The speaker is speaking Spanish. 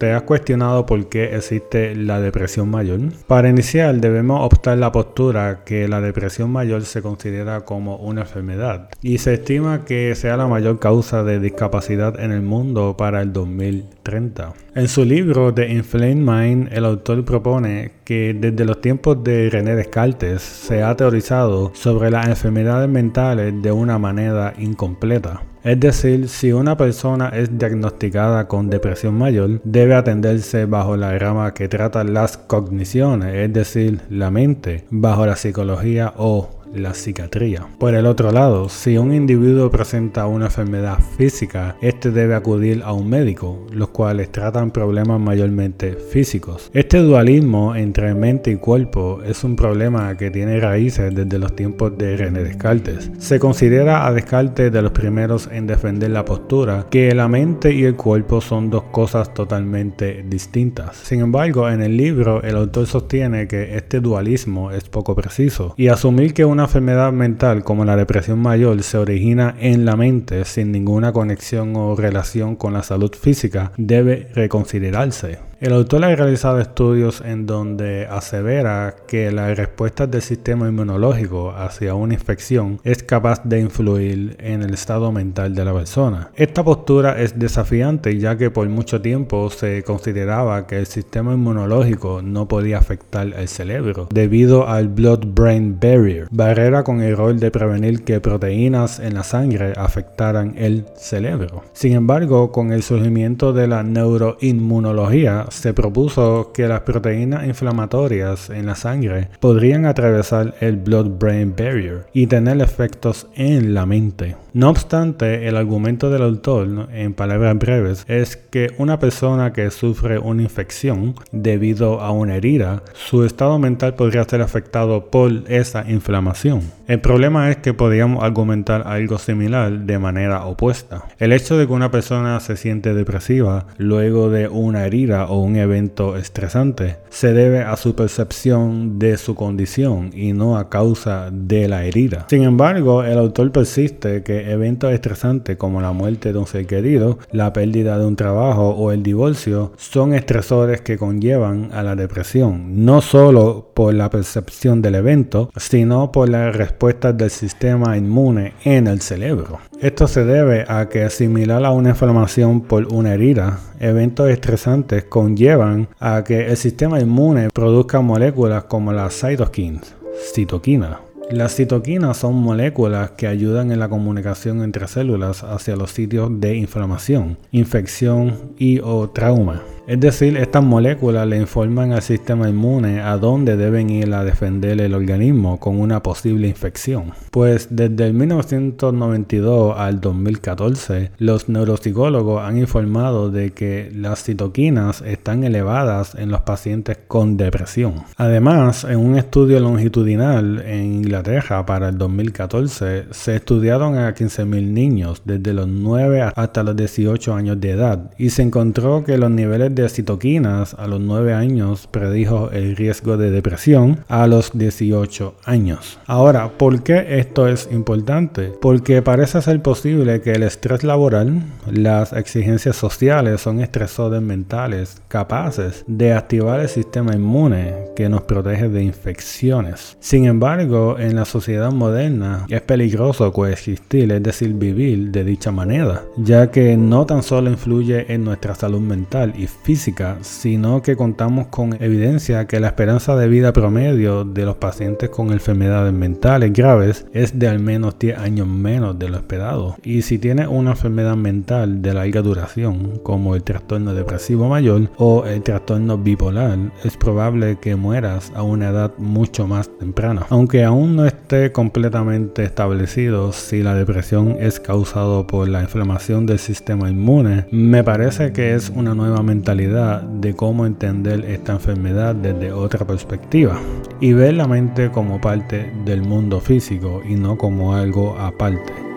¿Te has cuestionado por qué existe la depresión mayor? Para iniciar, debemos optar la postura que la depresión mayor se considera como una enfermedad y se estima que sea la mayor causa de discapacidad en el mundo para el 2030. En su libro The Inflamed Mind, el autor propone que desde los tiempos de René Descartes se ha teorizado sobre las enfermedades mentales de una manera incompleta. Es decir, si una persona es diagnosticada con depresión mayor, debe atenderse bajo la rama que trata las cogniciones, es decir, la mente, bajo la psicología o la psiquiatría. Por el otro lado, si un individuo presenta una enfermedad física, este debe acudir a un médico, los cuales tratan problemas mayormente físicos. Este dualismo entre mente y cuerpo es un problema que tiene raíces desde los tiempos de René Descartes. Se considera a Descartes de los primeros en defender la postura que la mente y el cuerpo son dos cosas totalmente distintas. Sin embargo, en el libro el autor sostiene que este dualismo es poco preciso y asumir que una una enfermedad mental como la depresión mayor se origina en la mente sin ninguna conexión o relación con la salud física, debe reconsiderarse. El autor ha realizado estudios en donde asevera que las respuestas del sistema inmunológico hacia una infección es capaz de influir en el estado mental de la persona. Esta postura es desafiante ya que por mucho tiempo se consideraba que el sistema inmunológico no podía afectar el cerebro debido al blood-brain barrier, barrera con el rol de prevenir que proteínas en la sangre afectaran el cerebro. Sin embargo, con el surgimiento de la neuroinmunología, se propuso que las proteínas inflamatorias en la sangre podrían atravesar el blood-brain barrier y tener efectos en la mente. No obstante, el argumento del autor, en palabras breves, es que una persona que sufre una infección debido a una herida, su estado mental podría ser afectado por esa inflamación. El problema es que podríamos argumentar algo similar de manera opuesta. El hecho de que una persona se siente depresiva luego de una herida o un evento estresante se debe a su percepción de su condición y no a causa de la herida. Sin embargo, el autor persiste que eventos estresantes como la muerte de un ser querido, la pérdida de un trabajo o el divorcio son estresores que conllevan a la depresión, no solo por la percepción del evento, sino por las respuestas del sistema inmune en el cerebro. Esto se debe a que similar a una inflamación por una herida, eventos estresantes conllevan a que el sistema inmune produzca moléculas como las cytokines, citoquinas las citoquinas son moléculas que ayudan en la comunicación entre células hacia los sitios de inflamación, infección y o trauma. Es decir, estas moléculas le informan al sistema inmune a dónde deben ir a defender el organismo con una posible infección. Pues desde el 1992 al 2014, los neuropsicólogos han informado de que las citoquinas están elevadas en los pacientes con depresión. Además, en un estudio longitudinal en Inglaterra para el 2014, se estudiaron a 15.000 niños desde los 9 hasta los 18 años de edad y se encontró que los niveles de citoquinas a los 9 años predijo el riesgo de depresión a los 18 años. Ahora, ¿por qué esto es importante? Porque parece ser posible que el estrés laboral, las exigencias sociales son estresores mentales capaces de activar el sistema inmune que nos protege de infecciones. Sin embargo, en la sociedad moderna es peligroso coexistir, es decir, vivir de dicha manera, ya que no tan solo influye en nuestra salud mental y física, sino que contamos con evidencia que la esperanza de vida promedio de los pacientes con enfermedades mentales graves es de al menos 10 años menos de lo esperado. Y si tienes una enfermedad mental de larga duración, como el trastorno depresivo mayor o el trastorno bipolar, es probable que mueras a una edad mucho más temprana. Aunque aún no esté completamente establecido si la depresión es causado por la inflamación del sistema inmune, me parece que es una nueva de cómo entender esta enfermedad desde otra perspectiva y ver la mente como parte del mundo físico y no como algo aparte.